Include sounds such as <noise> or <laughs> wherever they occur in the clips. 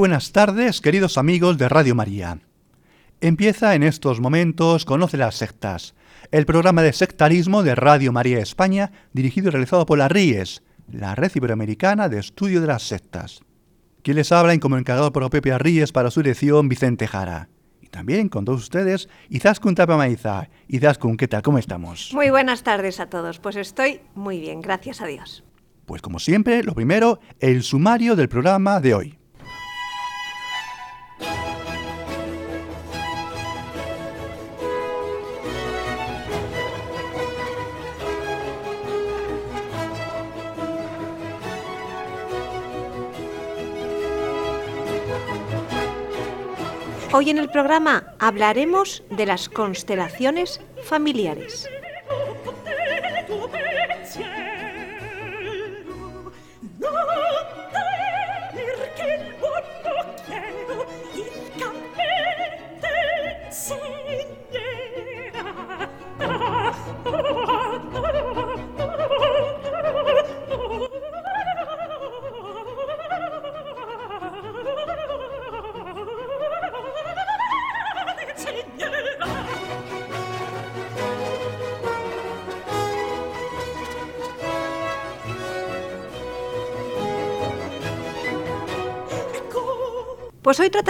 Buenas tardes, queridos amigos de Radio María. Empieza en estos momentos Conoce las sectas, el programa de sectarismo de Radio María España, dirigido y realizado por la RIES, la Red Iberoamericana de Estudio de las Sectas. Quien les habla como encargado por la propia RIES para su dirección, Vicente Jara. Y también con todos ustedes, Izaskun Tapamaiza. Izaskun, ¿qué tal? ¿Cómo estamos? Muy buenas tardes a todos. Pues estoy muy bien, gracias a Dios. Pues como siempre, lo primero, el sumario del programa de hoy. Hoy en el programa hablaremos de las constelaciones familiares.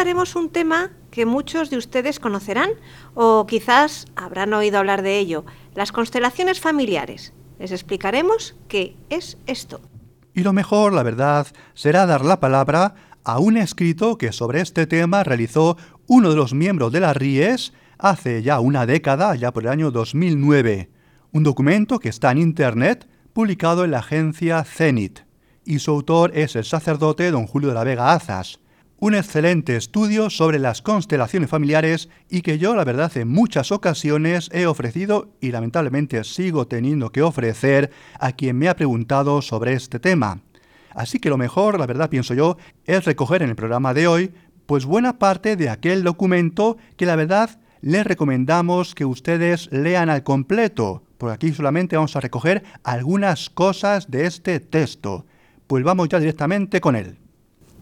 Trataremos un tema que muchos de ustedes conocerán o quizás habrán oído hablar de ello, las constelaciones familiares. Les explicaremos qué es esto. Y lo mejor, la verdad, será dar la palabra a un escrito que sobre este tema realizó uno de los miembros de la RIES hace ya una década, ya por el año 2009. Un documento que está en Internet, publicado en la agencia Zenit. Y su autor es el sacerdote don Julio de la Vega Azas un excelente estudio sobre las constelaciones familiares y que yo, la verdad, en muchas ocasiones he ofrecido y lamentablemente sigo teniendo que ofrecer a quien me ha preguntado sobre este tema. Así que lo mejor, la verdad, pienso yo, es recoger en el programa de hoy, pues buena parte de aquel documento que la verdad les recomendamos que ustedes lean al completo. Por aquí solamente vamos a recoger algunas cosas de este texto. Pues vamos ya directamente con él.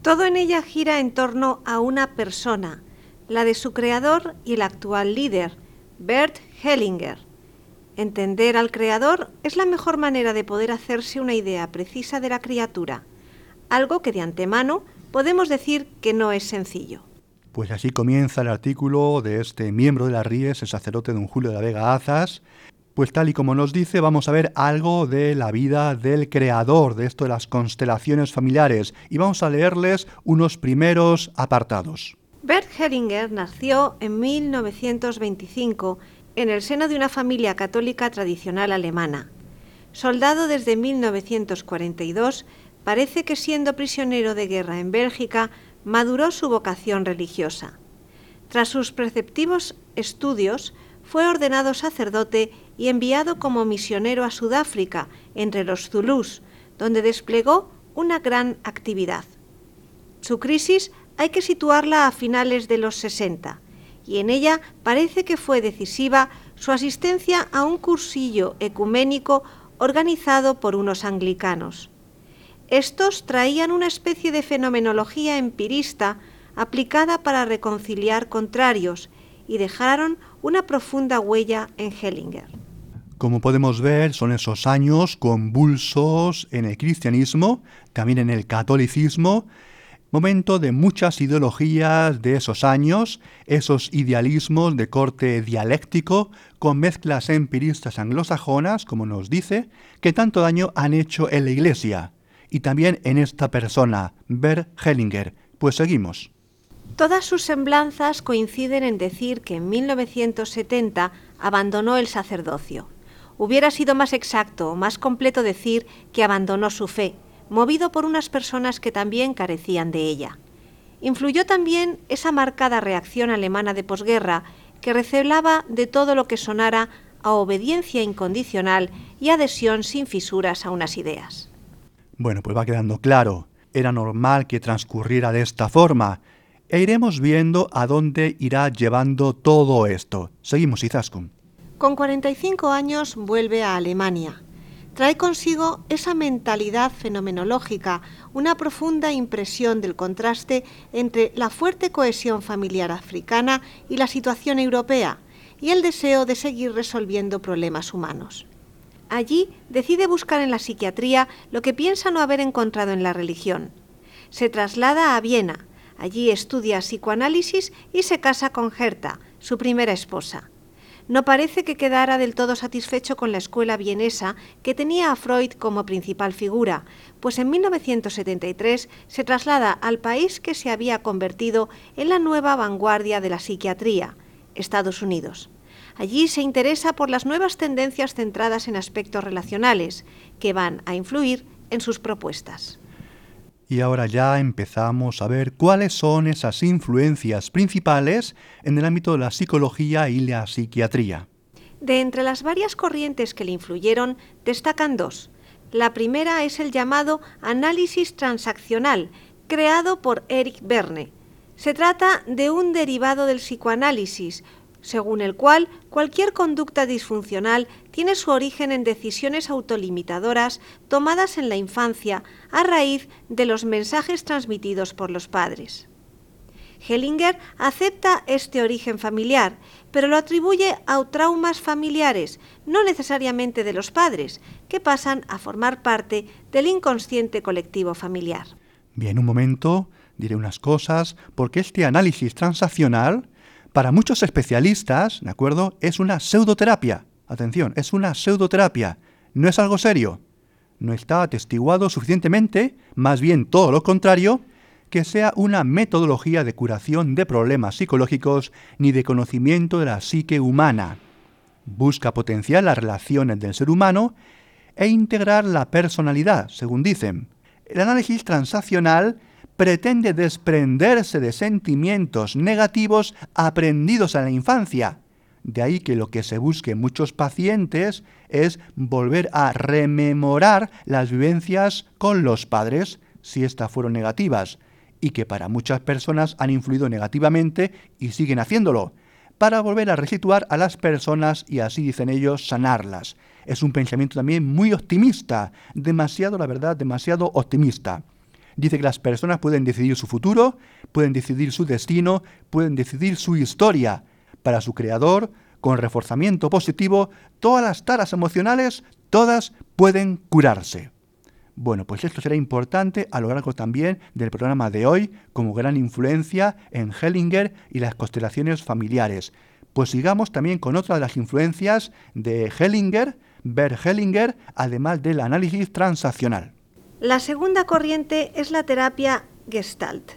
Todo en ella gira en torno a una persona, la de su creador y el actual líder, Bert Hellinger. Entender al creador es la mejor manera de poder hacerse una idea precisa de la criatura, algo que de antemano podemos decir que no es sencillo. Pues así comienza el artículo de este miembro de la RIES, el sacerdote don Julio de la Vega Azas, pues tal y como nos dice, vamos a ver algo de la vida del creador de esto de las constelaciones familiares y vamos a leerles unos primeros apartados. Bert Hellinger nació en 1925 en el seno de una familia católica tradicional alemana. Soldado desde 1942, parece que siendo prisionero de guerra en Bélgica, maduró su vocación religiosa. Tras sus preceptivos estudios, fue ordenado sacerdote y enviado como misionero a Sudáfrica, entre los Zulús, donde desplegó una gran actividad. Su crisis hay que situarla a finales de los 60, y en ella parece que fue decisiva su asistencia a un cursillo ecuménico organizado por unos anglicanos. Estos traían una especie de fenomenología empirista aplicada para reconciliar contrarios y dejaron una profunda huella en Hellinger. Como podemos ver, son esos años convulsos en el cristianismo, también en el catolicismo, momento de muchas ideologías de esos años, esos idealismos de corte dialéctico, con mezclas empiristas anglosajonas, como nos dice, que tanto daño han hecho en la Iglesia, y también en esta persona, Bert Hellinger. Pues seguimos. Todas sus semblanzas coinciden en decir que en 1970 abandonó el sacerdocio, Hubiera sido más exacto, más completo decir que abandonó su fe, movido por unas personas que también carecían de ella. Influyó también esa marcada reacción alemana de posguerra que recelaba de todo lo que sonara a obediencia incondicional y adhesión sin fisuras a unas ideas. Bueno, pues va quedando claro. Era normal que transcurriera de esta forma. E iremos viendo a dónde irá llevando todo esto. Seguimos, Izaskun. Con 45 años vuelve a Alemania. Trae consigo esa mentalidad fenomenológica, una profunda impresión del contraste entre la fuerte cohesión familiar africana y la situación europea, y el deseo de seguir resolviendo problemas humanos. Allí decide buscar en la psiquiatría lo que piensa no haber encontrado en la religión. Se traslada a Viena, allí estudia psicoanálisis y se casa con Herta, su primera esposa no parece que quedara del todo satisfecho con la escuela vienesa que tenía a Freud como principal figura, pues en 1973 se traslada al país que se había convertido en la nueva vanguardia de la psiquiatría, Estados Unidos. Allí se interesa por las nuevas tendencias centradas en aspectos relacionales, que van a influir en sus propuestas. Y ahora ya empezamos a ver cuáles son esas influencias principales en el ámbito de la psicología y la psiquiatría. De entre las varias corrientes que le influyeron, destacan dos. La primera es el llamado análisis transaccional, creado por Eric Berne. Se trata de un derivado del psicoanálisis, según el cual cualquier conducta disfuncional tiene su origen en decisiones autolimitadoras tomadas en la infancia a raíz de los mensajes transmitidos por los padres. Hellinger acepta este origen familiar, pero lo atribuye a traumas familiares, no necesariamente de los padres, que pasan a formar parte del inconsciente colectivo familiar. Bien, un momento, diré unas cosas, porque este análisis transaccional para muchos especialistas, ¿de acuerdo? Es una pseudoterapia. Atención, es una pseudoterapia. No es algo serio. No está atestiguado suficientemente, más bien todo lo contrario, que sea una metodología de curación de problemas psicológicos ni de conocimiento de la psique humana. Busca potenciar las relaciones del ser humano e integrar la personalidad, según dicen. El análisis transaccional pretende desprenderse de sentimientos negativos aprendidos en la infancia. De ahí que lo que se busque en muchos pacientes es volver a rememorar las vivencias con los padres, si éstas fueron negativas, y que para muchas personas han influido negativamente y siguen haciéndolo, para volver a resituar a las personas y así dicen ellos sanarlas. Es un pensamiento también muy optimista, demasiado, la verdad, demasiado optimista dice que las personas pueden decidir su futuro, pueden decidir su destino, pueden decidir su historia. Para su creador, con reforzamiento positivo, todas las taras emocionales, todas pueden curarse. Bueno, pues esto será importante a lo largo también del programa de hoy como gran influencia en Hellinger y las constelaciones familiares. Pues sigamos también con otra de las influencias de Hellinger, Bert Hellinger, además del análisis transaccional. La segunda corriente es la terapia Gestalt,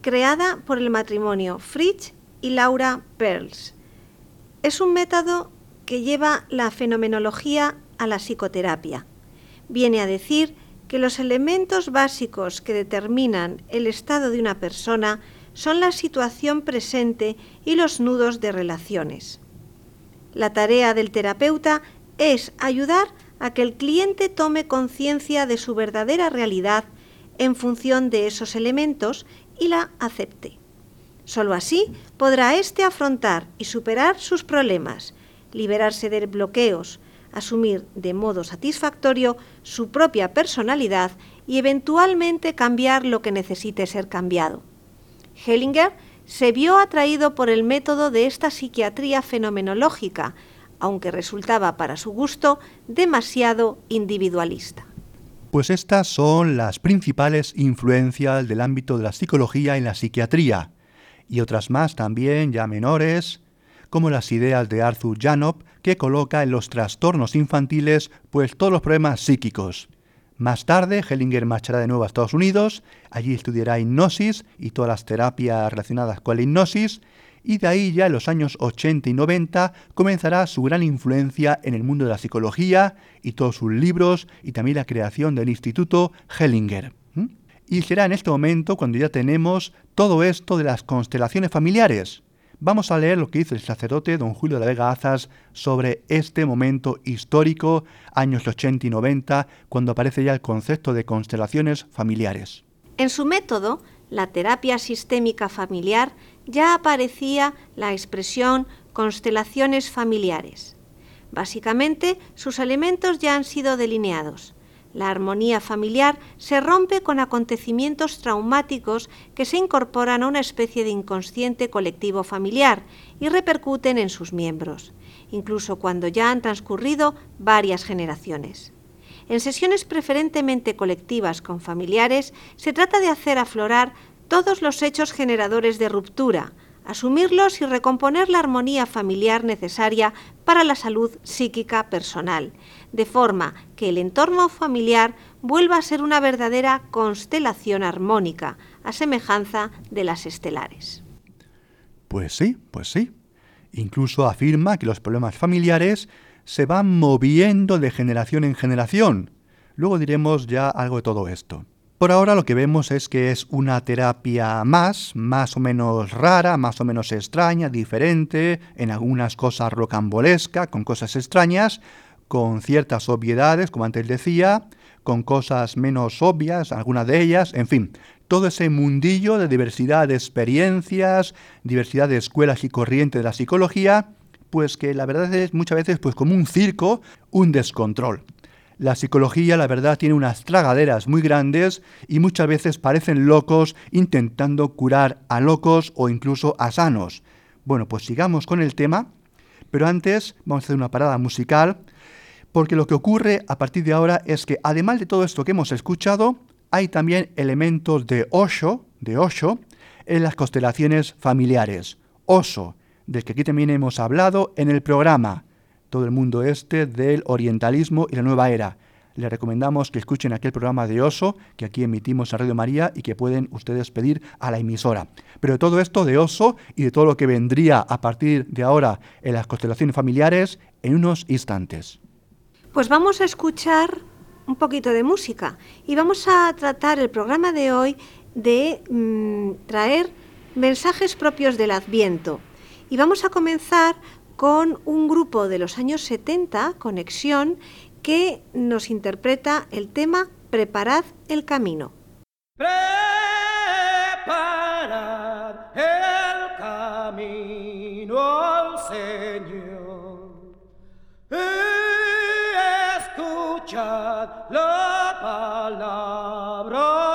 creada por el matrimonio Fritz y Laura Perls. Es un método que lleva la fenomenología a la psicoterapia. Viene a decir que los elementos básicos que determinan el estado de una persona son la situación presente y los nudos de relaciones. La tarea del terapeuta es ayudar a que el cliente tome conciencia de su verdadera realidad en función de esos elementos y la acepte. Solo así podrá éste afrontar y superar sus problemas, liberarse de bloqueos, asumir de modo satisfactorio su propia personalidad y eventualmente cambiar lo que necesite ser cambiado. Hellinger se vio atraído por el método de esta psiquiatría fenomenológica, aunque resultaba para su gusto demasiado individualista. Pues estas son las principales influencias del ámbito de la psicología en la psiquiatría, y otras más también ya menores, como las ideas de Arthur Janop, que coloca en los trastornos infantiles pues todos los problemas psíquicos. Más tarde, Hellinger marchará de nuevo a Estados Unidos, allí estudiará hipnosis y todas las terapias relacionadas con la hipnosis, y de ahí ya en los años 80 y 90 comenzará su gran influencia en el mundo de la psicología y todos sus libros y también la creación del Instituto Hellinger. Y será en este momento cuando ya tenemos todo esto de las constelaciones familiares. Vamos a leer lo que dice el sacerdote don Julio de la Vega Azas sobre este momento histórico, años 80 y 90, cuando aparece ya el concepto de constelaciones familiares. En su método, la terapia sistémica familiar, ya aparecía la expresión constelaciones familiares. Básicamente, sus elementos ya han sido delineados. La armonía familiar se rompe con acontecimientos traumáticos que se incorporan a una especie de inconsciente colectivo familiar y repercuten en sus miembros, incluso cuando ya han transcurrido varias generaciones. En sesiones preferentemente colectivas con familiares se trata de hacer aflorar todos los hechos generadores de ruptura, asumirlos y recomponer la armonía familiar necesaria para la salud psíquica personal, de forma que el entorno familiar vuelva a ser una verdadera constelación armónica, a semejanza de las estelares. Pues sí, pues sí. Incluso afirma que los problemas familiares se van moviendo de generación en generación. Luego diremos ya algo de todo esto. Por ahora lo que vemos es que es una terapia más, más o menos rara, más o menos extraña, diferente, en algunas cosas rocambolesca, con cosas extrañas, con ciertas obviedades, como antes decía, con cosas menos obvias, algunas de ellas, en fin, todo ese mundillo de diversidad de experiencias, diversidad de escuelas y corrientes de la psicología, pues que la verdad es muchas veces pues como un circo, un descontrol. La psicología, la verdad, tiene unas tragaderas muy grandes y muchas veces parecen locos intentando curar a locos o incluso a sanos. Bueno, pues sigamos con el tema, pero antes vamos a hacer una parada musical, porque lo que ocurre a partir de ahora es que además de todo esto que hemos escuchado, hay también elementos de Osho, de Osho, en las constelaciones familiares. Oso, del que aquí también hemos hablado en el programa todo el mundo este del orientalismo y la nueva era. Les recomendamos que escuchen aquel programa de Oso que aquí emitimos a Radio María y que pueden ustedes pedir a la emisora. Pero todo esto de Oso y de todo lo que vendría a partir de ahora en las constelaciones familiares en unos instantes. Pues vamos a escuchar un poquito de música y vamos a tratar el programa de hoy de mm, traer mensajes propios del Adviento. Y vamos a comenzar con un grupo de los años 70, Conexión, que nos interpreta el tema Preparad el camino. Preparad el camino al Señor. Y escuchad la palabra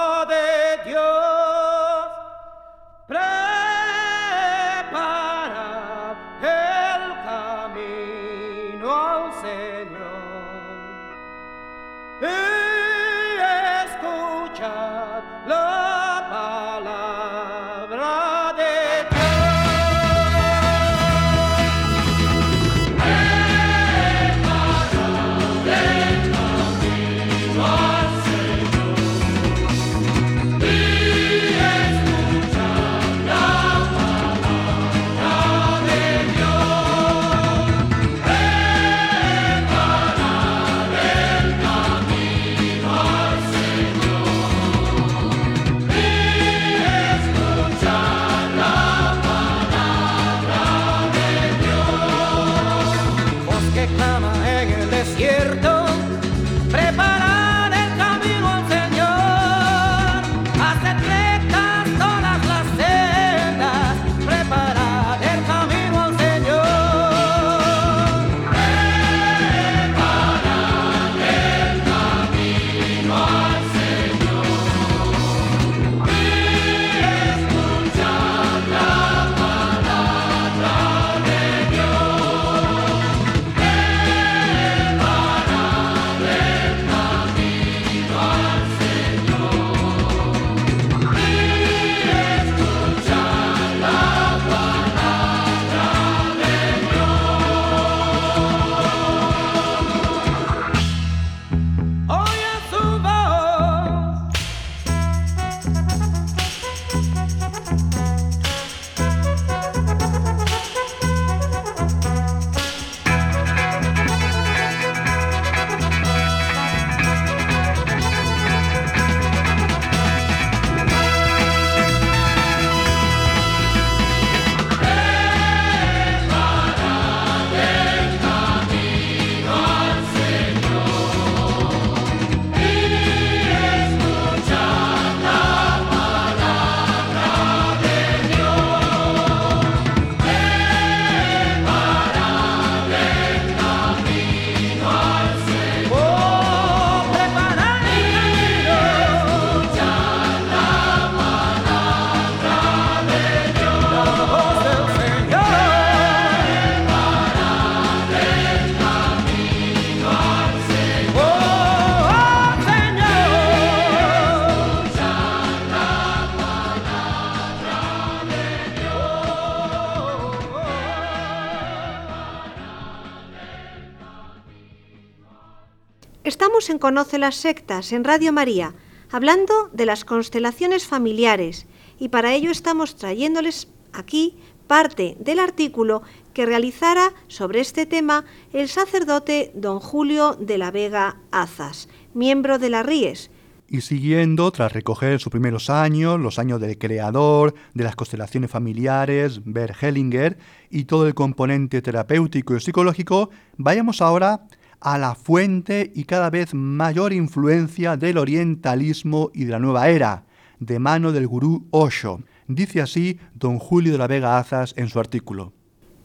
Estamos en Conoce las Sectas, en Radio María, hablando de las constelaciones familiares, y para ello estamos trayéndoles aquí parte del artículo que realizara sobre este tema el sacerdote don Julio de la Vega Azas, miembro de la RIES, y siguiendo, tras recoger sus primeros años, los años del creador, de las constelaciones familiares, Bert Hellinger, y todo el componente terapéutico y psicológico, vayamos ahora a la fuente y cada vez mayor influencia del orientalismo y de la nueva era, de mano del gurú Osho. Dice así don Julio de la Vega Azas en su artículo.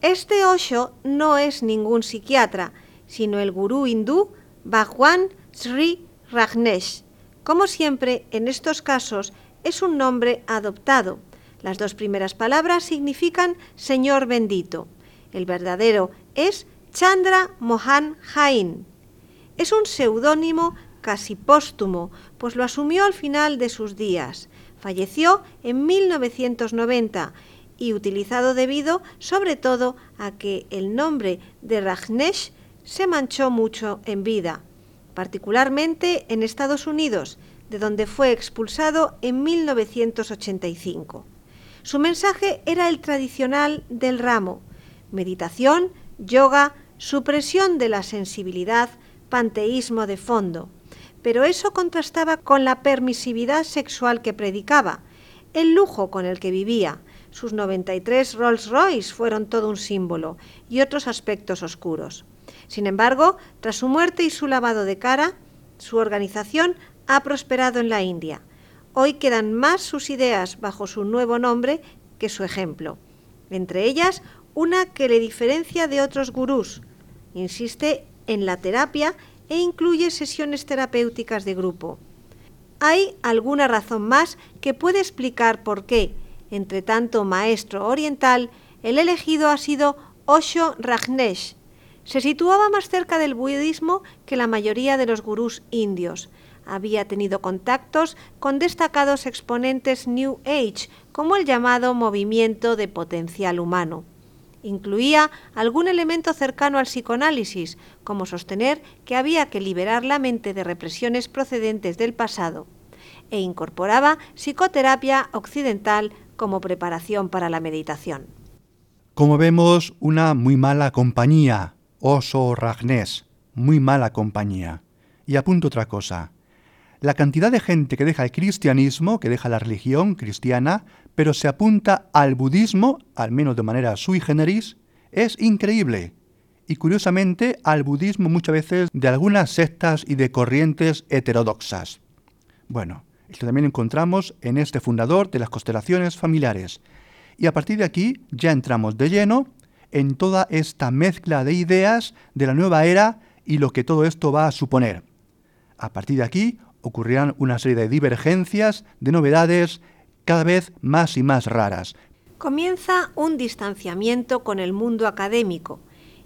Este Osho no es ningún psiquiatra, sino el gurú hindú Bhagwan Sri Rajneesh. Como siempre, en estos casos es un nombre adoptado. Las dos primeras palabras significan Señor bendito. El verdadero es Chandra Mohan Jain. Es un seudónimo casi póstumo, pues lo asumió al final de sus días. Falleció en 1990 y utilizado debido sobre todo a que el nombre de Rajneesh se manchó mucho en vida, particularmente en Estados Unidos, de donde fue expulsado en 1985. Su mensaje era el tradicional del ramo, meditación, yoga, supresión de la sensibilidad, panteísmo de fondo. Pero eso contrastaba con la permisividad sexual que predicaba, el lujo con el que vivía. Sus 93 Rolls Royce fueron todo un símbolo y otros aspectos oscuros. Sin embargo, tras su muerte y su lavado de cara, su organización ha prosperado en la India. Hoy quedan más sus ideas bajo su nuevo nombre que su ejemplo. Entre ellas, una que le diferencia de otros gurús. Insiste en la terapia e incluye sesiones terapéuticas de grupo. Hay alguna razón más que puede explicar por qué, entre tanto maestro oriental, el elegido ha sido Osho Rajneesh. Se situaba más cerca del budismo que la mayoría de los gurús indios. Había tenido contactos con destacados exponentes New Age, como el llamado movimiento de potencial humano. Incluía algún elemento cercano al psicoanálisis, como sostener que había que liberar la mente de represiones procedentes del pasado, e incorporaba psicoterapia occidental como preparación para la meditación. Como vemos, una muy mala compañía, Oso Ragnés, muy mala compañía. Y apunto otra cosa. La cantidad de gente que deja el cristianismo, que deja la religión cristiana, pero se apunta al budismo, al menos de manera sui generis, es increíble. Y curiosamente al budismo muchas veces de algunas sectas y de corrientes heterodoxas. Bueno, esto también encontramos en este fundador de las constelaciones familiares. Y a partir de aquí ya entramos de lleno en toda esta mezcla de ideas de la nueva era y lo que todo esto va a suponer. A partir de aquí ocurrirán una serie de divergencias, de novedades, cada vez más y más raras. Comienza un distanciamiento con el mundo académico.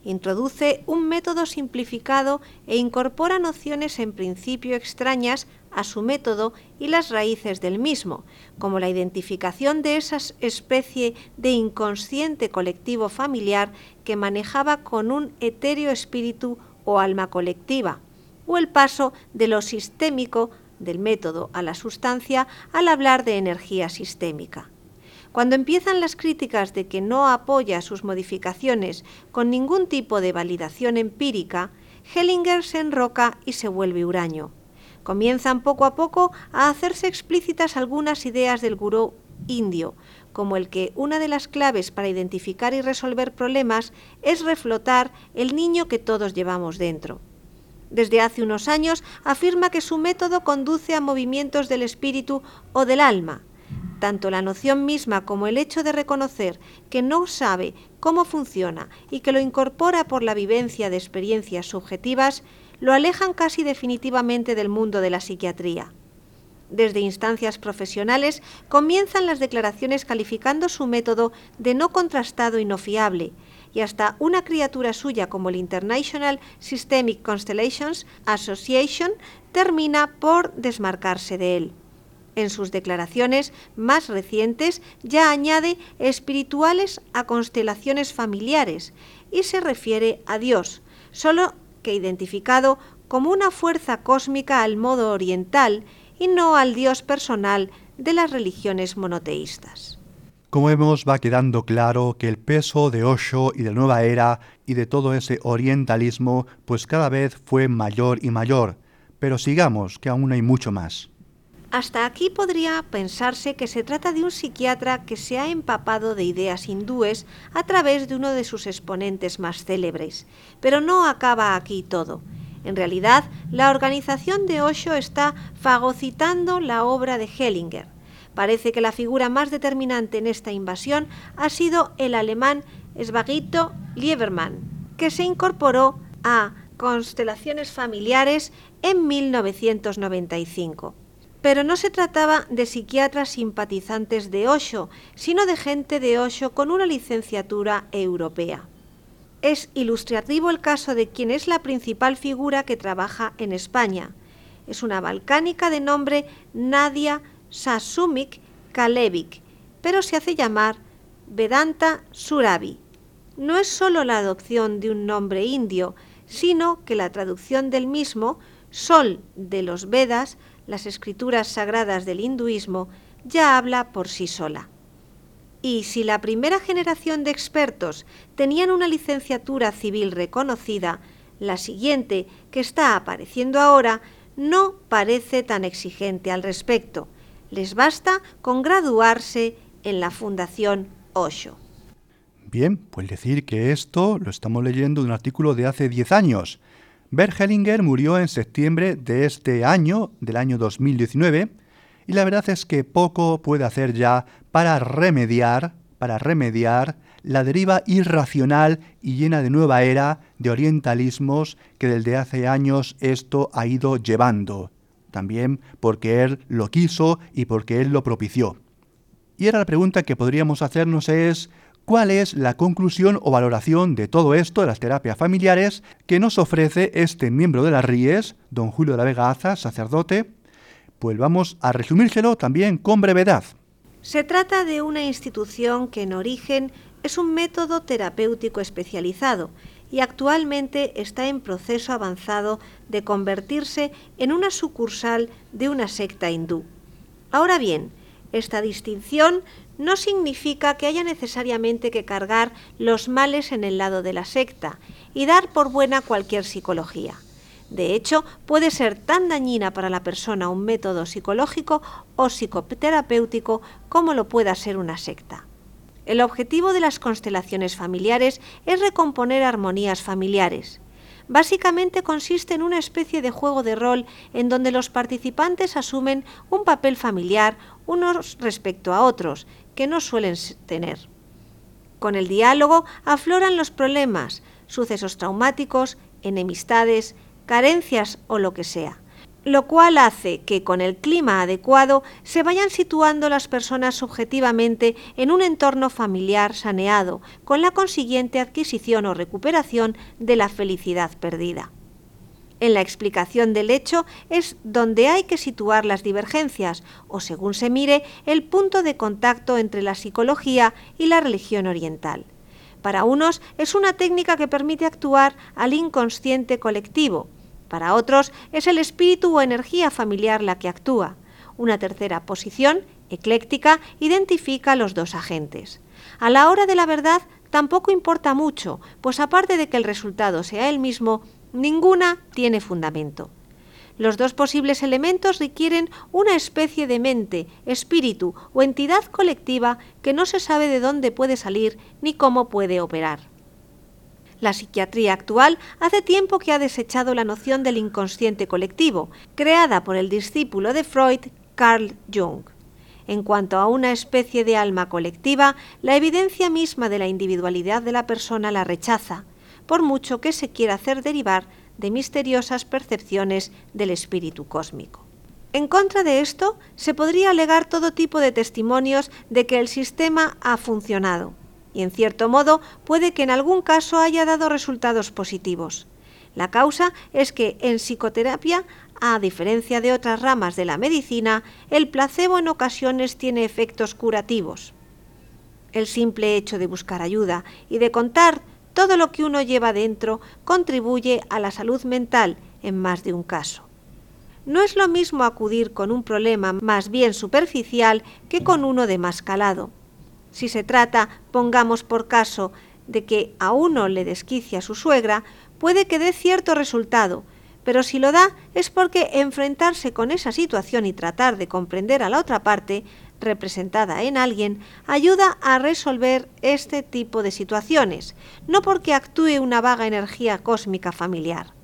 Introduce un método simplificado e incorpora nociones en principio extrañas a su método y las raíces del mismo, como la identificación de esa especie de inconsciente colectivo familiar que manejaba con un etéreo espíritu o alma colectiva, o el paso de lo sistémico del método a la sustancia al hablar de energía sistémica. Cuando empiezan las críticas de que no apoya sus modificaciones con ningún tipo de validación empírica, Hellinger se enroca y se vuelve huraño. Comienzan poco a poco a hacerse explícitas algunas ideas del gurú indio, como el que una de las claves para identificar y resolver problemas es reflotar el niño que todos llevamos dentro desde hace unos años, afirma que su método conduce a movimientos del espíritu o del alma. Tanto la noción misma como el hecho de reconocer que no sabe cómo funciona y que lo incorpora por la vivencia de experiencias subjetivas, lo alejan casi definitivamente del mundo de la psiquiatría. Desde instancias profesionales comienzan las declaraciones calificando su método de no contrastado y no fiable, y hasta una criatura suya como el International Systemic Constellations Association termina por desmarcarse de él. En sus declaraciones más recientes ya añade espirituales a constelaciones familiares y se refiere a Dios, solo que identificado como una fuerza cósmica al modo oriental y no al Dios personal de las religiones monoteístas. Como vemos, va quedando claro que el peso de Osho y de nueva era y de todo ese orientalismo, pues cada vez fue mayor y mayor. Pero sigamos, que aún hay mucho más. Hasta aquí podría pensarse que se trata de un psiquiatra que se ha empapado de ideas hindúes a través de uno de sus exponentes más célebres. Pero no acaba aquí todo. En realidad, la organización de Osho está fagocitando la obra de Hellinger. Parece que la figura más determinante en esta invasión ha sido el alemán Svagito Liebermann, que se incorporó a Constelaciones Familiares en 1995. Pero no se trataba de psiquiatras simpatizantes de Osho, sino de gente de Osho con una licenciatura europea. Es ilustrativo el caso de quien es la principal figura que trabaja en España. Es una balcánica de nombre Nadia Sasumik Kalevic, pero se hace llamar Vedanta Surabi. No es sólo la adopción de un nombre indio, sino que la traducción del mismo, Sol de los Vedas, las escrituras sagradas del hinduismo, ya habla por sí sola. Y si la primera generación de expertos tenían una licenciatura civil reconocida, la siguiente, que está apareciendo ahora, no parece tan exigente al respecto. Les basta con graduarse en la Fundación Osho. Bien, pues decir que esto lo estamos leyendo de un artículo de hace 10 años. Bert Hellinger murió en septiembre de este año, del año 2019, y la verdad es que poco puede hacer ya para remediar, para remediar la deriva irracional y llena de nueva era de orientalismos que desde hace años esto ha ido llevando, también porque él lo quiso y porque él lo propició. Y ahora la pregunta que podríamos hacernos es, ¿cuál es la conclusión o valoración de todo esto, de las terapias familiares, que nos ofrece este miembro de las RIES, don Julio de la Vega Aza, sacerdote? Pues vamos a resumírselo también con brevedad. Se trata de una institución que en origen es un método terapéutico especializado y actualmente está en proceso avanzado de convertirse en una sucursal de una secta hindú. Ahora bien, esta distinción no significa que haya necesariamente que cargar los males en el lado de la secta y dar por buena cualquier psicología. De hecho, puede ser tan dañina para la persona un método psicológico o psicoterapéutico como lo pueda ser una secta. El objetivo de las constelaciones familiares es recomponer armonías familiares. Básicamente consiste en una especie de juego de rol en donde los participantes asumen un papel familiar unos respecto a otros que no suelen tener. Con el diálogo afloran los problemas, sucesos traumáticos, enemistades, carencias o lo que sea, lo cual hace que con el clima adecuado se vayan situando las personas subjetivamente en un entorno familiar saneado, con la consiguiente adquisición o recuperación de la felicidad perdida. En la explicación del hecho es donde hay que situar las divergencias, o según se mire, el punto de contacto entre la psicología y la religión oriental. Para unos es una técnica que permite actuar al inconsciente colectivo, para otros es el espíritu o energía familiar la que actúa. Una tercera posición, ecléctica, identifica los dos agentes. A la hora de la verdad tampoco importa mucho, pues aparte de que el resultado sea el mismo, Ninguna tiene fundamento. Los dos posibles elementos requieren una especie de mente, espíritu o entidad colectiva que no se sabe de dónde puede salir ni cómo puede operar. La psiquiatría actual hace tiempo que ha desechado la noción del inconsciente colectivo, creada por el discípulo de Freud, Carl Jung. En cuanto a una especie de alma colectiva, la evidencia misma de la individualidad de la persona la rechaza, por mucho que se quiera hacer derivar de misteriosas percepciones del espíritu cósmico. En contra de esto, se podría alegar todo tipo de testimonios de que el sistema ha funcionado, y en cierto modo puede que en algún caso haya dado resultados positivos. La causa es que en psicoterapia, a diferencia de otras ramas de la medicina, el placebo en ocasiones tiene efectos curativos. El simple hecho de buscar ayuda y de contar todo lo que uno lleva dentro contribuye a la salud mental, en más de un caso. No es lo mismo acudir con un problema más bien superficial que con uno de más calado. Si se trata, pongamos por caso, de que a uno le desquicia su suegra, puede que dé cierto resultado, pero si lo da es porque enfrentarse con esa situación y tratar de comprender a la otra parte, representada en alguien, ayuda a resolver este tipo de situaciones, no porque actúe una vaga energía cósmica familiar.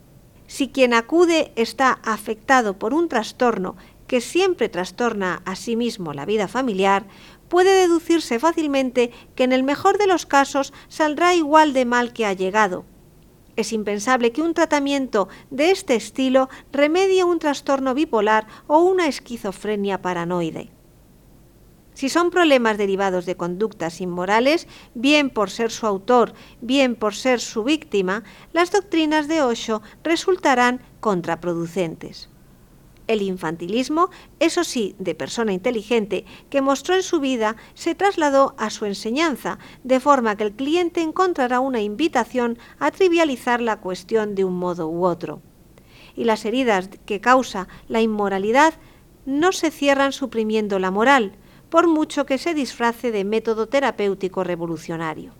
Si quien acude está afectado por un trastorno que siempre trastorna a sí mismo la vida familiar, puede deducirse fácilmente que en el mejor de los casos saldrá igual de mal que ha llegado. Es impensable que un tratamiento de este estilo remedie un trastorno bipolar o una esquizofrenia paranoide. Si son problemas derivados de conductas inmorales, bien por ser su autor, bien por ser su víctima, las doctrinas de Osho resultarán contraproducentes. El infantilismo, eso sí, de persona inteligente, que mostró en su vida, se trasladó a su enseñanza, de forma que el cliente encontrará una invitación a trivializar la cuestión de un modo u otro. Y las heridas que causa la inmoralidad no se cierran suprimiendo la moral, por mucho que se disfrace de método terapéutico revolucionario.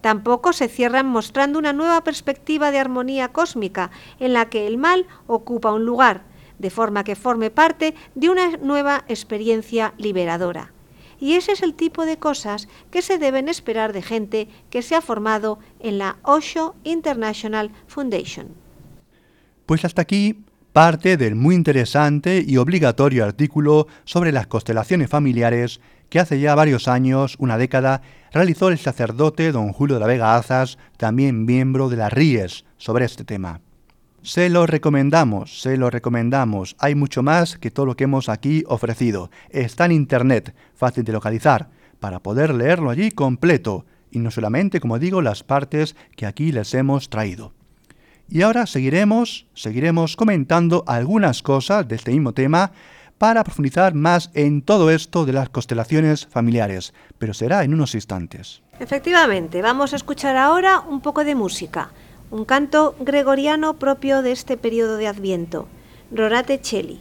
Tampoco se cierran mostrando una nueva perspectiva de armonía cósmica en la que el mal ocupa un lugar, de forma que forme parte de una nueva experiencia liberadora. Y ese es el tipo de cosas que se deben esperar de gente que se ha formado en la Osho International Foundation. Pues hasta aquí parte del muy interesante y obligatorio artículo sobre las constelaciones familiares que hace ya varios años, una década, realizó el sacerdote don Julio de la Vega Azas, también miembro de las RIES, sobre este tema. Se lo recomendamos, se lo recomendamos. Hay mucho más que todo lo que hemos aquí ofrecido. Está en Internet, fácil de localizar, para poder leerlo allí completo, y no solamente, como digo, las partes que aquí les hemos traído. Y ahora seguiremos, seguiremos comentando algunas cosas de este mismo tema para profundizar más en todo esto de las constelaciones familiares, pero será en unos instantes. Efectivamente, vamos a escuchar ahora un poco de música, un canto gregoriano propio de este periodo de Adviento, Rorate Cheli.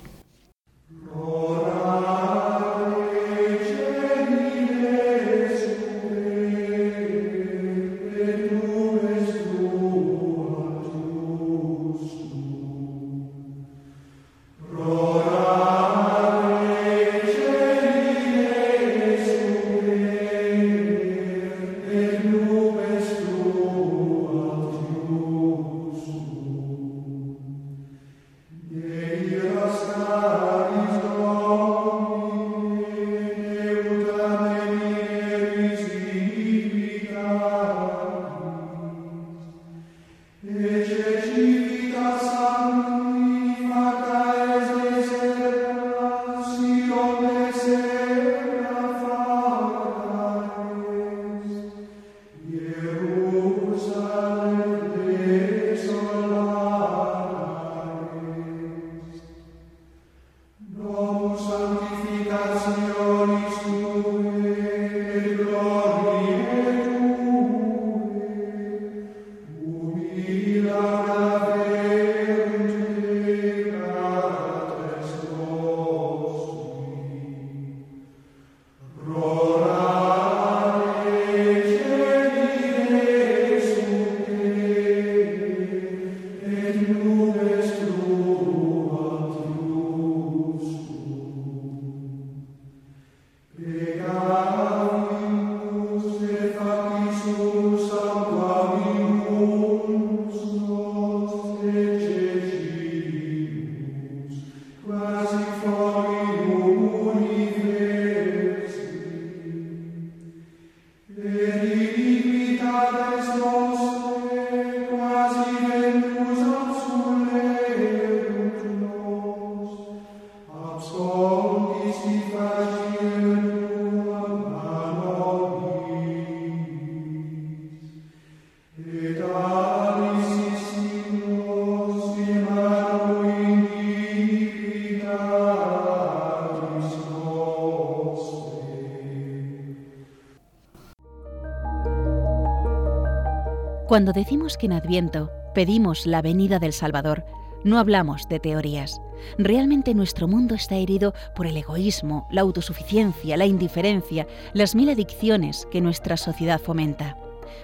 Cuando decimos que en Adviento pedimos la venida del Salvador, no hablamos de teorías. Realmente nuestro mundo está herido por el egoísmo, la autosuficiencia, la indiferencia, las mil adicciones que nuestra sociedad fomenta.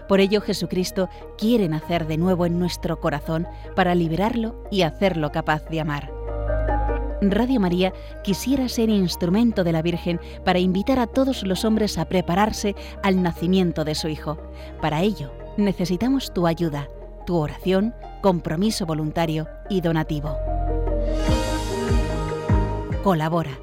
Por ello Jesucristo quiere nacer de nuevo en nuestro corazón para liberarlo y hacerlo capaz de amar. Radio María quisiera ser instrumento de la Virgen para invitar a todos los hombres a prepararse al nacimiento de su Hijo. Para ello, necesitamos tu ayuda, tu oración, compromiso voluntario y donativo. Colabora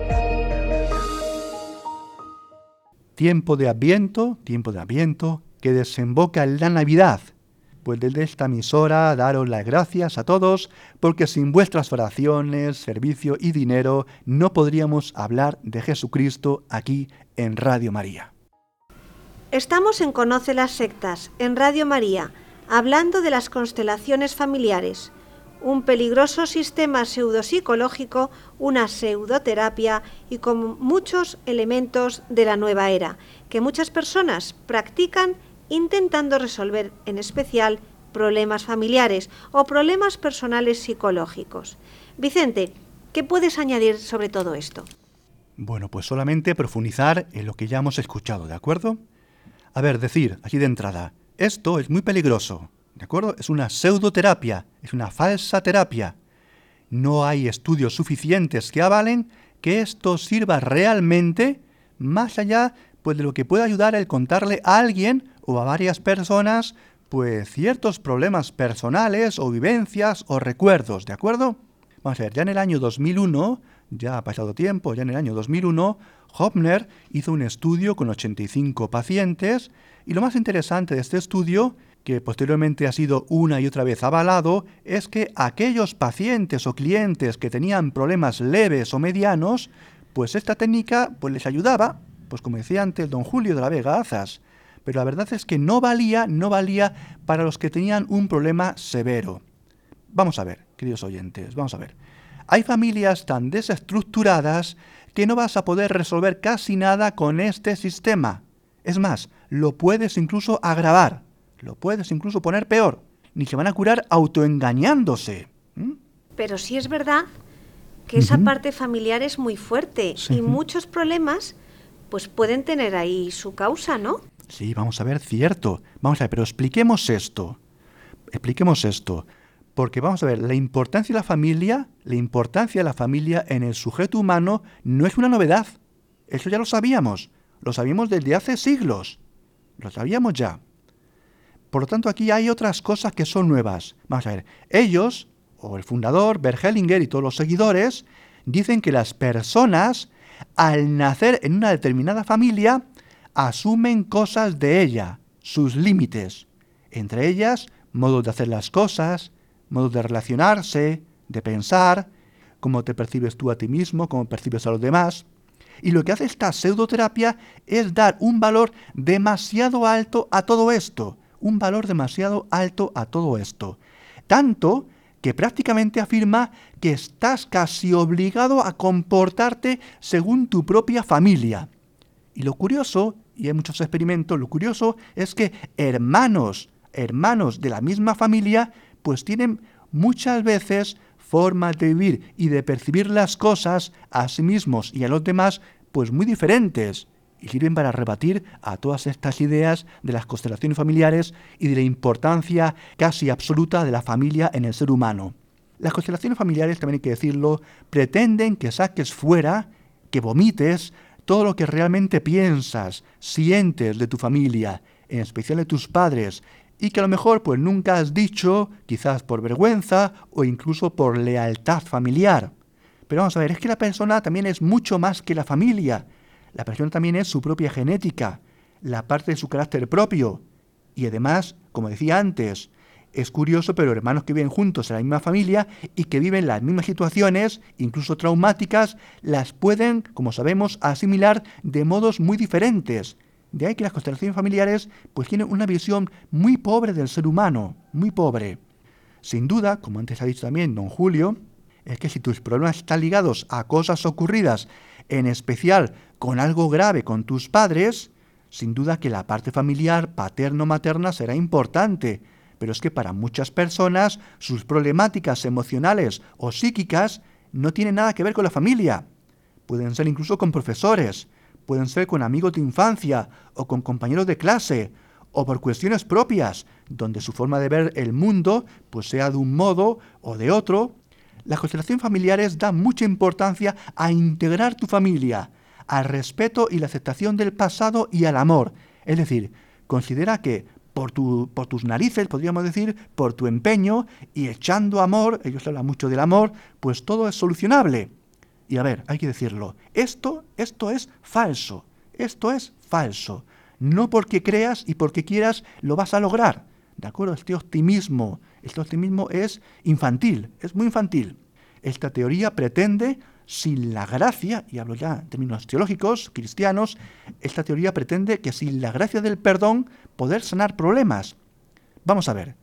Tiempo de Adviento, tiempo de Adviento, que desemboca en la Navidad. Pues desde esta emisora daros las gracias a todos, porque sin vuestras oraciones, servicio y dinero no podríamos hablar de Jesucristo aquí en Radio María. Estamos en Conoce las Sectas, en Radio María, hablando de las constelaciones familiares un peligroso sistema pseudopsicológico, una pseudoterapia y con muchos elementos de la nueva era, que muchas personas practican intentando resolver en especial problemas familiares o problemas personales psicológicos. Vicente, ¿qué puedes añadir sobre todo esto? Bueno, pues solamente profundizar en lo que ya hemos escuchado, ¿de acuerdo? A ver, decir, aquí de entrada, esto es muy peligroso, ¿De acuerdo? Es una pseudoterapia, es una falsa terapia. No hay estudios suficientes que avalen que esto sirva realmente más allá pues, de lo que puede ayudar el contarle a alguien o a varias personas pues ciertos problemas personales o vivencias o recuerdos, ¿de acuerdo? Vamos a ver, ya en el año 2001, ya ha pasado tiempo, ya en el año 2001, Hopner hizo un estudio con 85 pacientes y lo más interesante de este estudio que posteriormente ha sido una y otra vez avalado, es que aquellos pacientes o clientes que tenían problemas leves o medianos, pues esta técnica pues les ayudaba, pues como decía antes don Julio de la Vega Azas, pero la verdad es que no valía, no valía para los que tenían un problema severo. Vamos a ver, queridos oyentes, vamos a ver. Hay familias tan desestructuradas que no vas a poder resolver casi nada con este sistema. Es más, lo puedes incluso agravar. Lo puedes incluso poner peor. Ni se van a curar autoengañándose. Pero sí es verdad que esa parte familiar es muy fuerte y muchos problemas pues pueden tener ahí su causa, ¿no? Sí, vamos a ver, cierto. Vamos a ver, pero expliquemos esto. Expliquemos esto. Porque vamos a ver, la importancia de la familia, la importancia de la familia en el sujeto humano no es una novedad. Eso ya lo sabíamos. Lo sabíamos desde hace siglos. Lo sabíamos ya. Por lo tanto, aquí hay otras cosas que son nuevas. Vamos a ver, ellos, o el fundador, Bergelinger y todos los seguidores, dicen que las personas, al nacer en una determinada familia, asumen cosas de ella, sus límites. Entre ellas, modos de hacer las cosas, modos de relacionarse, de pensar, cómo te percibes tú a ti mismo, cómo percibes a los demás. Y lo que hace esta pseudoterapia es dar un valor demasiado alto a todo esto un valor demasiado alto a todo esto. Tanto que prácticamente afirma que estás casi obligado a comportarte según tu propia familia. Y lo curioso, y hay muchos experimentos, lo curioso es que hermanos, hermanos de la misma familia, pues tienen muchas veces formas de vivir y de percibir las cosas a sí mismos y a los demás, pues muy diferentes y sirven para rebatir a todas estas ideas de las constelaciones familiares y de la importancia casi absoluta de la familia en el ser humano. Las constelaciones familiares, también hay que decirlo, pretenden que saques fuera que vomites todo lo que realmente piensas, sientes de tu familia, en especial de tus padres, y que a lo mejor pues nunca has dicho, quizás por vergüenza o incluso por lealtad familiar. Pero vamos a ver, es que la persona también es mucho más que la familia. La persona también es su propia genética, la parte de su carácter propio. Y además, como decía antes, es curioso, pero hermanos que viven juntos en la misma familia y que viven las mismas situaciones, incluso traumáticas, las pueden, como sabemos, asimilar de modos muy diferentes. De ahí que las constelaciones familiares pues tienen una visión muy pobre del ser humano, muy pobre. Sin duda, como antes ha dicho también don Julio, es que si tus problemas están ligados a cosas ocurridas, en especial con algo grave con tus padres, sin duda que la parte familiar paterno-materna será importante, pero es que para muchas personas sus problemáticas emocionales o psíquicas no tienen nada que ver con la familia. Pueden ser incluso con profesores, pueden ser con amigos de infancia o con compañeros de clase, o por cuestiones propias, donde su forma de ver el mundo pues sea de un modo o de otro. Las constelaciones familiares dan mucha importancia a integrar tu familia, al respeto y la aceptación del pasado y al amor. Es decir, considera que por, por tus narices, podríamos decir, por tu empeño y echando amor, ellos hablan mucho del amor, pues todo es solucionable. Y a ver, hay que decirlo, esto, esto es falso, esto es falso. No porque creas y porque quieras lo vas a lograr. ¿De acuerdo? Este optimismo, este optimismo es infantil, es muy infantil. Esta teoría pretende sin la gracia, y hablo ya en términos teológicos, cristianos, esta teoría pretende que sin la gracia del perdón poder sanar problemas. Vamos a ver,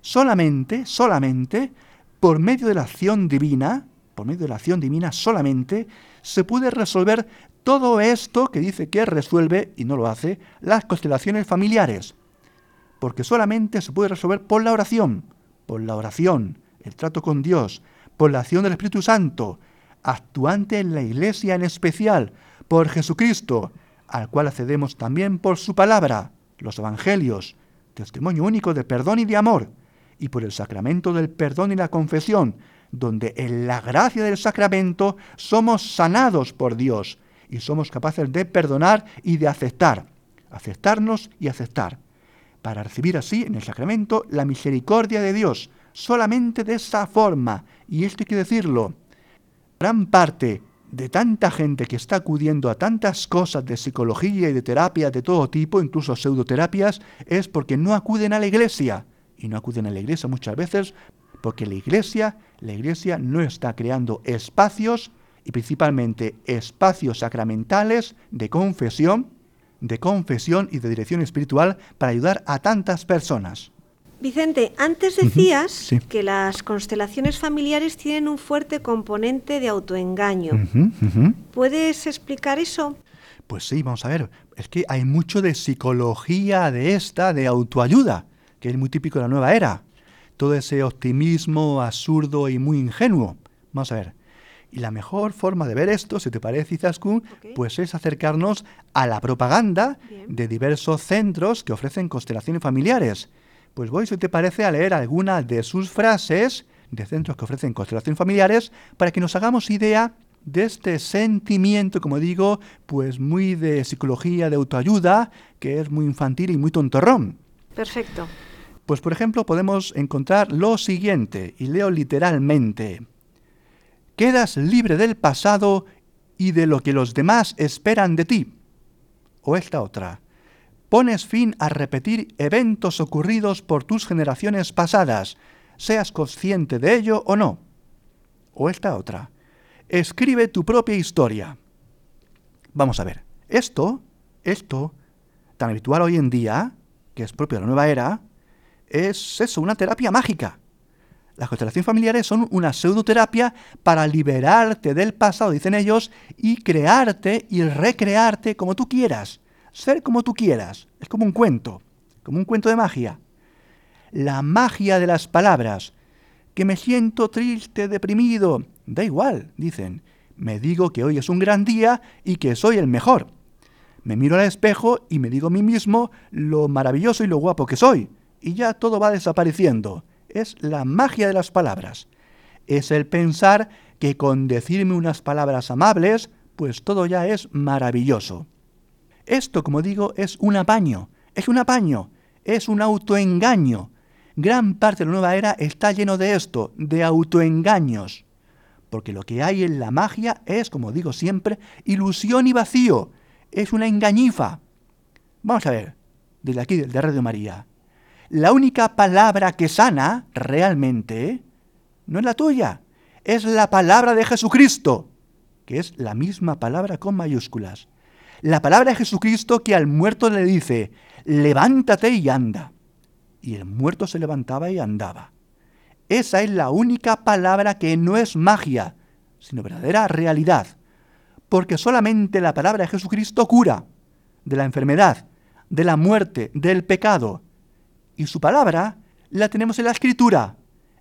solamente, solamente, por medio de la acción divina, por medio de la acción divina solamente, se puede resolver todo esto que dice que resuelve, y no lo hace, las constelaciones familiares. Porque solamente se puede resolver por la oración, por la oración, el trato con Dios, por la acción del Espíritu Santo, actuante en la Iglesia en especial, por Jesucristo, al cual accedemos también por su palabra, los Evangelios, testimonio único de perdón y de amor, y por el sacramento del perdón y la confesión, donde en la gracia del sacramento somos sanados por Dios y somos capaces de perdonar y de aceptar, aceptarnos y aceptar, para recibir así en el sacramento la misericordia de Dios, solamente de esa forma, y esto hay que decirlo, gran parte de tanta gente que está acudiendo a tantas cosas de psicología y de terapia de todo tipo, incluso pseudoterapias, es porque no acuden a la iglesia. Y no acuden a la iglesia muchas veces porque la iglesia, la iglesia no está creando espacios y principalmente espacios sacramentales de confesión, de confesión y de dirección espiritual para ayudar a tantas personas. Vicente, antes decías que las constelaciones familiares tienen un fuerte componente de autoengaño. ¿Puedes explicar eso? Pues sí, vamos a ver. Es que hay mucho de psicología de esta, de autoayuda, que es muy típico de la nueva era. Todo ese optimismo absurdo y muy ingenuo. Vamos a ver. Y la mejor forma de ver esto, si te parece, Izaskun, pues es acercarnos a la propaganda de diversos centros que ofrecen constelaciones familiares pues voy, si te parece, a leer algunas de sus frases de centros que ofrecen constelaciones familiares para que nos hagamos idea de este sentimiento, como digo, pues muy de psicología, de autoayuda, que es muy infantil y muy tontorrón. Perfecto. Pues por ejemplo podemos encontrar lo siguiente, y leo literalmente. Quedas libre del pasado y de lo que los demás esperan de ti. O esta otra pones fin a repetir eventos ocurridos por tus generaciones pasadas, seas consciente de ello o no. O esta otra. Escribe tu propia historia. Vamos a ver. Esto, esto, tan habitual hoy en día, que es propio de la nueva era, es eso, una terapia mágica. Las constelaciones familiares son una pseudoterapia para liberarte del pasado, dicen ellos, y crearte y recrearte como tú quieras ser como tú quieras. Es como un cuento, como un cuento de magia. La magia de las palabras. Que me siento triste, deprimido. Da igual, dicen. Me digo que hoy es un gran día y que soy el mejor. Me miro al espejo y me digo a mí mismo lo maravilloso y lo guapo que soy. Y ya todo va desapareciendo. Es la magia de las palabras. Es el pensar que con decirme unas palabras amables pues todo ya es maravilloso. Esto, como digo, es un apaño, es un apaño, es un autoengaño. Gran parte de la nueva era está lleno de esto, de autoengaños. Porque lo que hay en la magia es, como digo siempre, ilusión y vacío. Es una engañifa. Vamos a ver, desde aquí, de Radio María. La única palabra que sana realmente no es la tuya, es la palabra de Jesucristo, que es la misma palabra con mayúsculas. La palabra de Jesucristo que al muerto le dice, levántate y anda. Y el muerto se levantaba y andaba. Esa es la única palabra que no es magia, sino verdadera realidad. Porque solamente la palabra de Jesucristo cura de la enfermedad, de la muerte, del pecado. Y su palabra la tenemos en la escritura,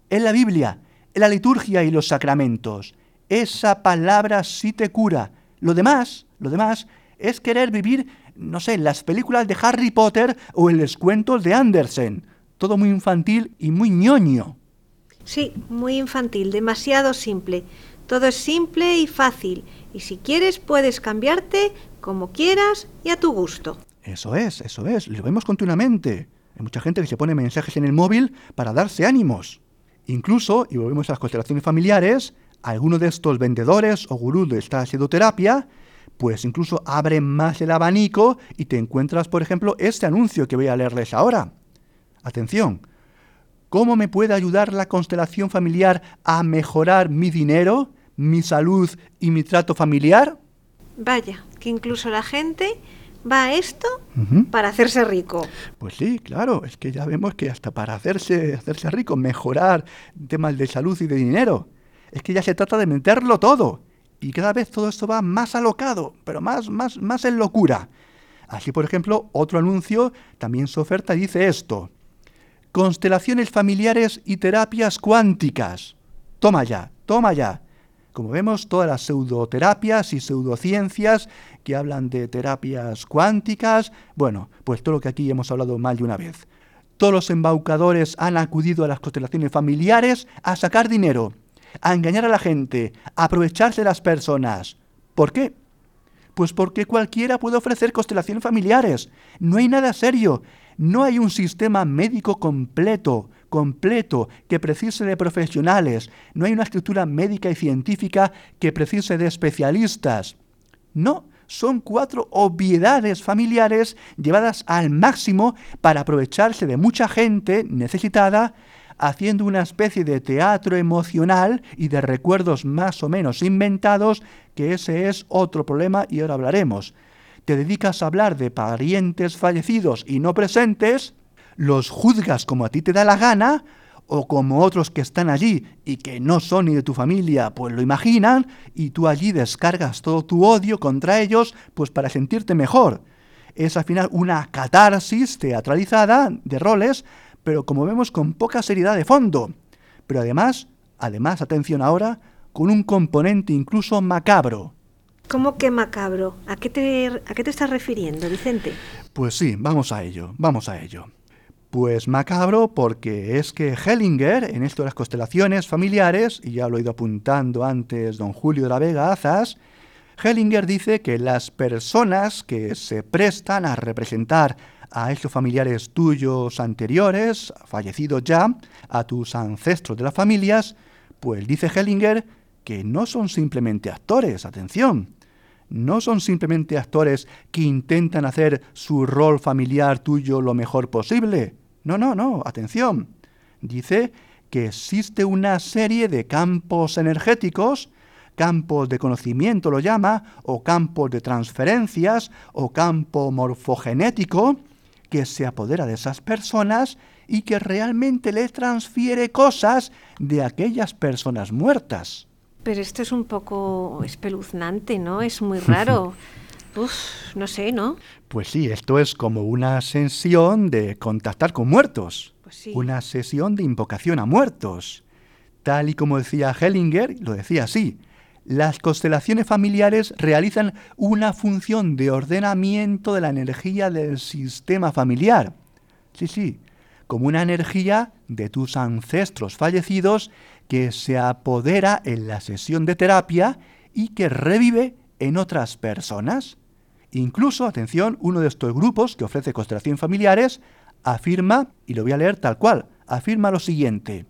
en la Biblia, en la liturgia y los sacramentos. Esa palabra sí te cura. Lo demás, lo demás es querer vivir, no sé, las películas de Harry Potter o en los cuentos de Andersen. Todo muy infantil y muy ñoño. Sí, muy infantil, demasiado simple. Todo es simple y fácil, y si quieres puedes cambiarte como quieras y a tu gusto. Eso es, eso es, lo vemos continuamente. Hay mucha gente que se pone mensajes en el móvil para darse ánimos. Incluso, y volvemos a las constelaciones familiares, algunos de estos vendedores o gurús de esta psicoterapia pues incluso abre más el abanico y te encuentras, por ejemplo, este anuncio que voy a leerles ahora. Atención, ¿cómo me puede ayudar la constelación familiar a mejorar mi dinero, mi salud y mi trato familiar? Vaya, que incluso la gente va a esto para hacerse rico. Pues sí, claro, es que ya vemos que hasta para hacerse, hacerse rico, mejorar temas de salud y de dinero, es que ya se trata de meterlo todo. Y cada vez todo esto va más alocado, pero más, más, más en locura. Así, por ejemplo, otro anuncio también su oferta dice esto. Constelaciones familiares y terapias cuánticas. Toma ya, toma ya. Como vemos, todas las pseudoterapias y pseudociencias que hablan de terapias cuánticas, bueno, pues todo lo que aquí hemos hablado mal de una vez. Todos los embaucadores han acudido a las constelaciones familiares a sacar dinero a engañar a la gente, a aprovecharse de las personas. ¿Por qué? Pues porque cualquiera puede ofrecer constelaciones familiares. No hay nada serio. No hay un sistema médico completo, completo, que precise de profesionales. No hay una estructura médica y científica que precise de especialistas. No, son cuatro obviedades familiares llevadas al máximo para aprovecharse de mucha gente necesitada haciendo una especie de teatro emocional y de recuerdos más o menos inventados, que ese es otro problema y ahora hablaremos. Te dedicas a hablar de parientes fallecidos y no presentes, los juzgas como a ti te da la gana, o como otros que están allí y que no son ni de tu familia, pues lo imaginan, y tú allí descargas todo tu odio contra ellos, pues para sentirte mejor. Es al final una catarsis teatralizada de roles pero como vemos con poca seriedad de fondo. Pero además, además, atención ahora, con un componente incluso macabro. ¿Cómo que macabro? ¿A qué te, a qué te estás refiriendo, Vicente? Pues sí, vamos a ello, vamos a ello. Pues macabro porque es que Hellinger, en esto de las constelaciones familiares, y ya lo he ido apuntando antes don Julio de la Vega Azas, Hellinger dice que las personas que se prestan a representar a esos familiares tuyos anteriores, fallecidos ya, a tus ancestros de las familias, pues dice Hellinger que no son simplemente actores, atención, no son simplemente actores que intentan hacer su rol familiar tuyo lo mejor posible. No, no, no, atención. Dice que existe una serie de campos energéticos, campos de conocimiento lo llama, o campos de transferencias, o campo morfogenético, que se apodera de esas personas y que realmente le transfiere cosas de aquellas personas muertas. Pero esto es un poco espeluznante, ¿no? Es muy raro. <laughs> Uf, no sé, ¿no? Pues sí, esto es como una sesión de contactar con muertos. Pues sí. Una sesión de invocación a muertos. Tal y como decía Hellinger, lo decía así, las constelaciones familiares realizan una función de ordenamiento de la energía del sistema familiar. Sí, sí, como una energía de tus ancestros fallecidos que se apodera en la sesión de terapia y que revive en otras personas? Incluso, atención, uno de estos grupos que ofrece constelación familiares afirma, y lo voy a leer tal cual, afirma lo siguiente,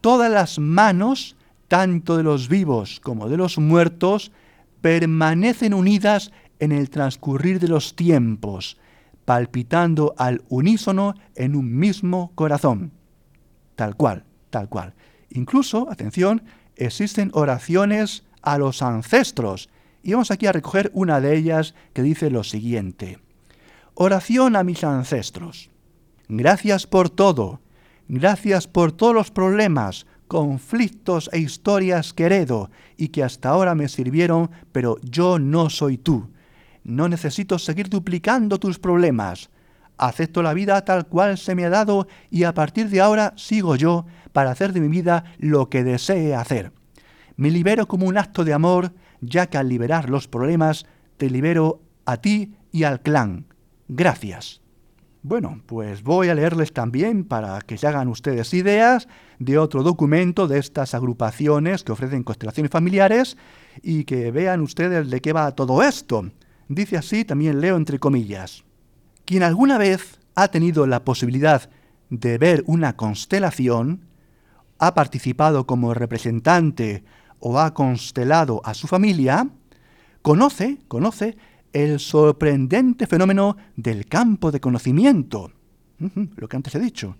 todas las manos, tanto de los vivos como de los muertos, permanecen unidas en el transcurrir de los tiempos, palpitando al unísono en un mismo corazón. Tal cual, tal cual. Incluso, atención, existen oraciones a los ancestros. Y vamos aquí a recoger una de ellas que dice lo siguiente. Oración a mis ancestros. Gracias por todo. Gracias por todos los problemas, conflictos e historias que heredo y que hasta ahora me sirvieron, pero yo no soy tú. No necesito seguir duplicando tus problemas. Acepto la vida tal cual se me ha dado y a partir de ahora sigo yo para hacer de mi vida lo que desee hacer. Me libero como un acto de amor, ya que al liberar los problemas te libero a ti y al clan. Gracias. Bueno, pues voy a leerles también para que se hagan ustedes ideas de otro documento de estas agrupaciones que ofrecen constelaciones familiares y que vean ustedes de qué va todo esto. Dice así, también leo entre comillas. Quien alguna vez ha tenido la posibilidad de ver una constelación, ha participado como representante o ha constelado a su familia, conoce, conoce el sorprendente fenómeno del campo de conocimiento. lo que antes he dicho.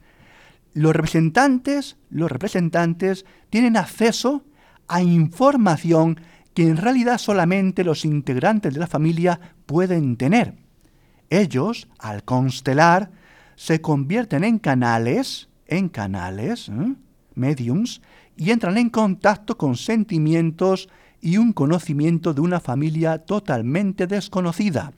Los representantes, los representantes tienen acceso a información que en realidad solamente los integrantes de la familia pueden tener. Ellos, al constelar, se convierten en canales, en canales, ¿eh? mediums, y entran en contacto con sentimientos y un conocimiento de una familia totalmente desconocida.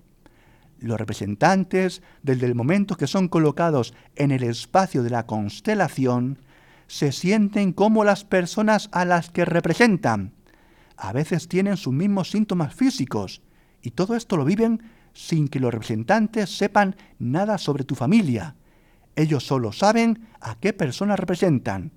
Los representantes, desde el momento que son colocados en el espacio de la constelación, se sienten como las personas a las que representan. A veces tienen sus mismos síntomas físicos, y todo esto lo viven sin que los representantes sepan nada sobre tu familia. Ellos solo saben a qué personas representan.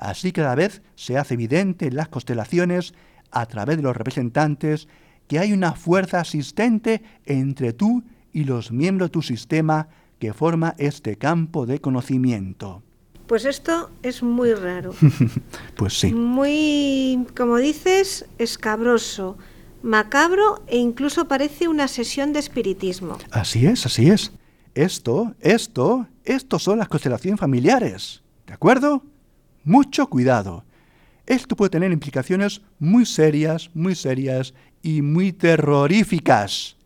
Así cada vez se hace evidente en las constelaciones a través de los representantes que hay una fuerza asistente entre tú y los miembros de tu sistema que forma este campo de conocimiento. Pues esto es muy raro. <laughs> pues sí. Muy, como dices, escabroso, macabro e incluso parece una sesión de espiritismo. Así es, así es. Esto, esto, esto son las constelaciones familiares. ¿De acuerdo? Mucho cuidado. Esto puede tener implicaciones muy serias, muy serias y muy terroríficas.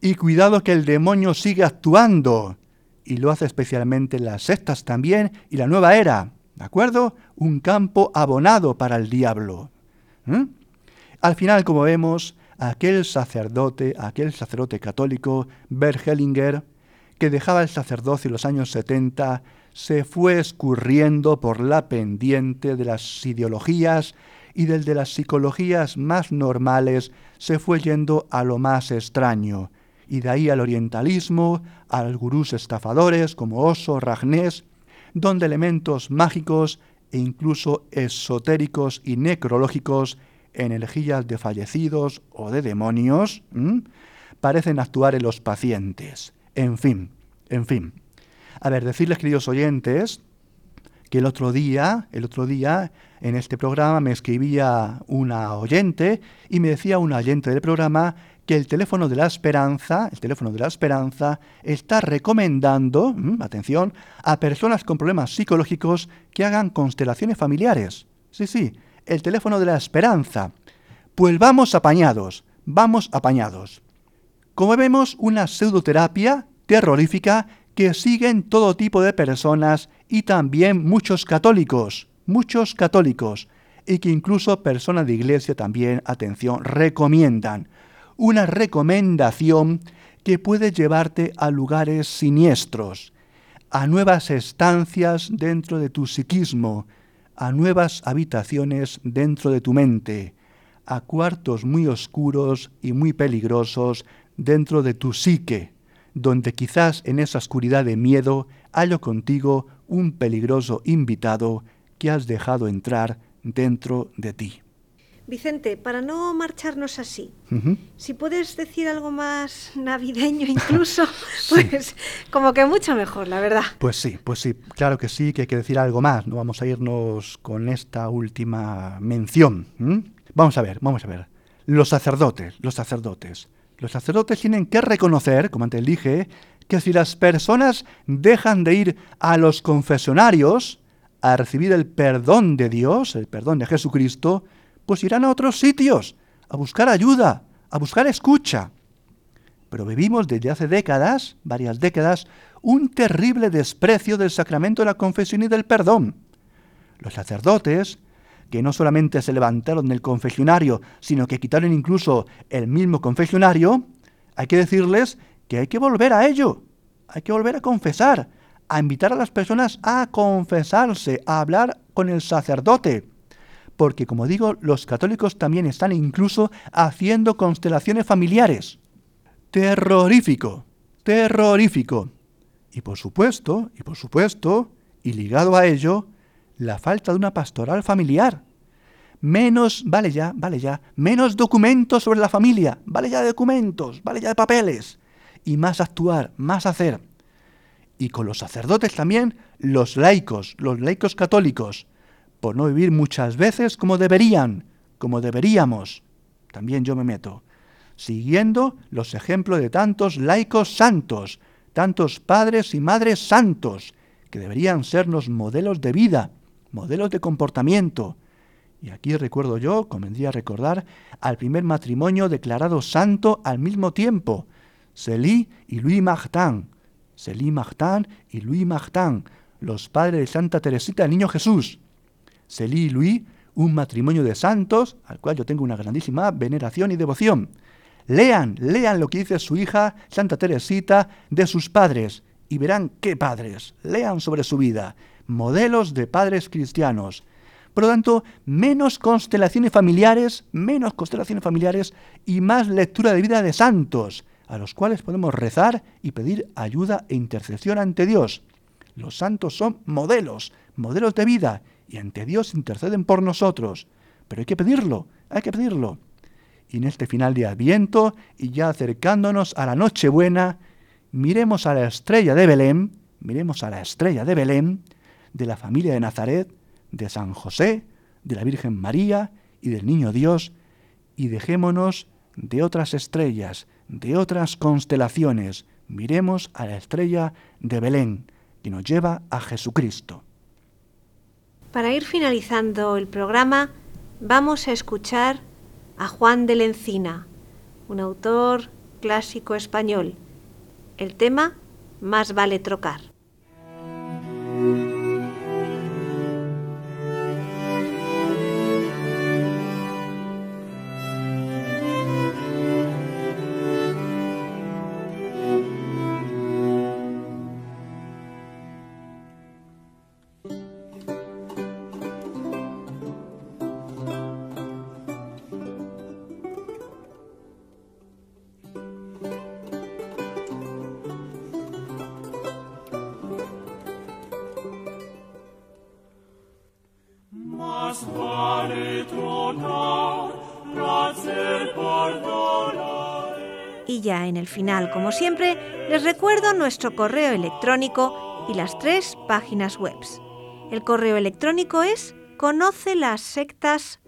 Y cuidado que el demonio sigue actuando. Y lo hace especialmente las sectas también y la nueva era. ¿De acuerdo? Un campo abonado para el diablo. ¿Mm? Al final, como vemos, aquel sacerdote, aquel sacerdote católico, Bergelinger, que dejaba el sacerdocio en los años 70 se fue escurriendo por la pendiente de las ideologías y del de las psicologías más normales se fue yendo a lo más extraño, y de ahí al orientalismo, al gurús estafadores como Oso, Ragnés, donde elementos mágicos e incluso esotéricos y necrológicos, energías de fallecidos o de demonios, parecen actuar en los pacientes. En fin, en fin. A ver, decirles, queridos oyentes, que el otro día, el otro día, en este programa me escribía una oyente y me decía una oyente del programa que el teléfono de la esperanza, el teléfono de la esperanza, está recomendando, mm, atención, a personas con problemas psicológicos que hagan constelaciones familiares. Sí, sí, el teléfono de la esperanza. Pues vamos apañados, vamos apañados. Como vemos, una pseudoterapia terrorífica que siguen todo tipo de personas y también muchos católicos, muchos católicos, y que incluso personas de iglesia también, atención, recomiendan. Una recomendación que puede llevarte a lugares siniestros, a nuevas estancias dentro de tu psiquismo, a nuevas habitaciones dentro de tu mente, a cuartos muy oscuros y muy peligrosos dentro de tu psique donde quizás en esa oscuridad de miedo hallo contigo un peligroso invitado que has dejado entrar dentro de ti. Vicente, para no marcharnos así, si puedes decir algo más navideño incluso, <laughs> <laughs> pues como que mucho mejor, la verdad. Pues sí, pues sí, claro que sí, que hay que decir algo más. No vamos a irnos con esta última mención. Vamos a ver, vamos a ver. Los sacerdotes, los sacerdotes. Los sacerdotes tienen que reconocer, como antes dije, que si las personas dejan de ir a los confesionarios a recibir el perdón de Dios, el perdón de Jesucristo, pues irán a otros sitios, a buscar ayuda, a buscar escucha pero vivimos desde hace décadas, varias décadas, un terrible desprecio del sacramento de la confesión y del perdón. Los sacerdotes, que no solamente se levantaron del confesionario, sino que quitaron incluso el mismo confesionario, hay que decirles que hay que volver a ello, hay que volver a confesar, a invitar a las personas a confesarse, a hablar con el sacerdote. Porque, como digo, los católicos también están incluso haciendo constelaciones familiares terrorífico, terrorífico. Y por supuesto, y por supuesto, y ligado a ello, la falta de una pastoral familiar. Menos, vale ya, vale ya, menos documentos sobre la familia, vale ya de documentos, vale ya de papeles, y más actuar, más hacer. Y con los sacerdotes también, los laicos, los laicos católicos, por no vivir muchas veces como deberían, como deberíamos. También yo me meto siguiendo los ejemplos de tantos laicos santos, tantos padres y madres santos, que deberían sernos modelos de vida, modelos de comportamiento. Y aquí recuerdo yo, convendría recordar, al primer matrimonio declarado santo al mismo tiempo, Celí y Louis Martin, Celí Martin y Louis Martin, los padres de Santa Teresita del Niño Jesús. Celí y Louis, un matrimonio de santos, al cual yo tengo una grandísima veneración y devoción. Lean, lean lo que dice su hija Santa Teresita de sus padres y verán qué padres. Lean sobre su vida, modelos de padres cristianos. Por lo tanto, menos constelaciones familiares, menos constelaciones familiares y más lectura de vida de santos, a los cuales podemos rezar y pedir ayuda e intercesión ante Dios. Los santos son modelos, modelos de vida, y ante Dios interceden por nosotros. Pero hay que pedirlo, hay que pedirlo. Y en este final de Adviento, y ya acercándonos a la Nochebuena, miremos a la estrella de Belén, miremos a la estrella de Belén, de la familia de Nazaret, de San José, de la Virgen María y del Niño Dios, y dejémonos de otras estrellas, de otras constelaciones. Miremos a la estrella de Belén, que nos lleva a Jesucristo. Para ir finalizando el programa, vamos a escuchar a Juan de la Encina, un autor clásico español. El tema Más vale trocar. Como siempre, les recuerdo nuestro correo electrónico y las tres páginas web. El correo electrónico es conoce las sectas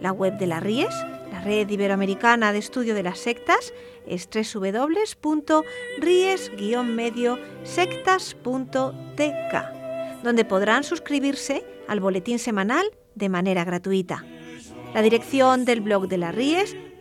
La web de la RIES, la Red Iberoamericana de Estudio de las Sectas, es www.ries-sectas.tk, donde podrán suscribirse al boletín semanal de manera gratuita. La dirección del blog de la Ries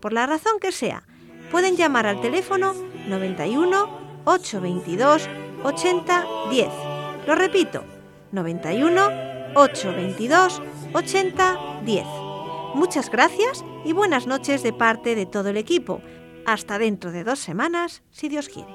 por la razón que sea, pueden llamar al teléfono 91 822 80 10. Lo repito, 91 822 80 10. Muchas gracias y buenas noches de parte de todo el equipo. Hasta dentro de dos semanas, si Dios quiere.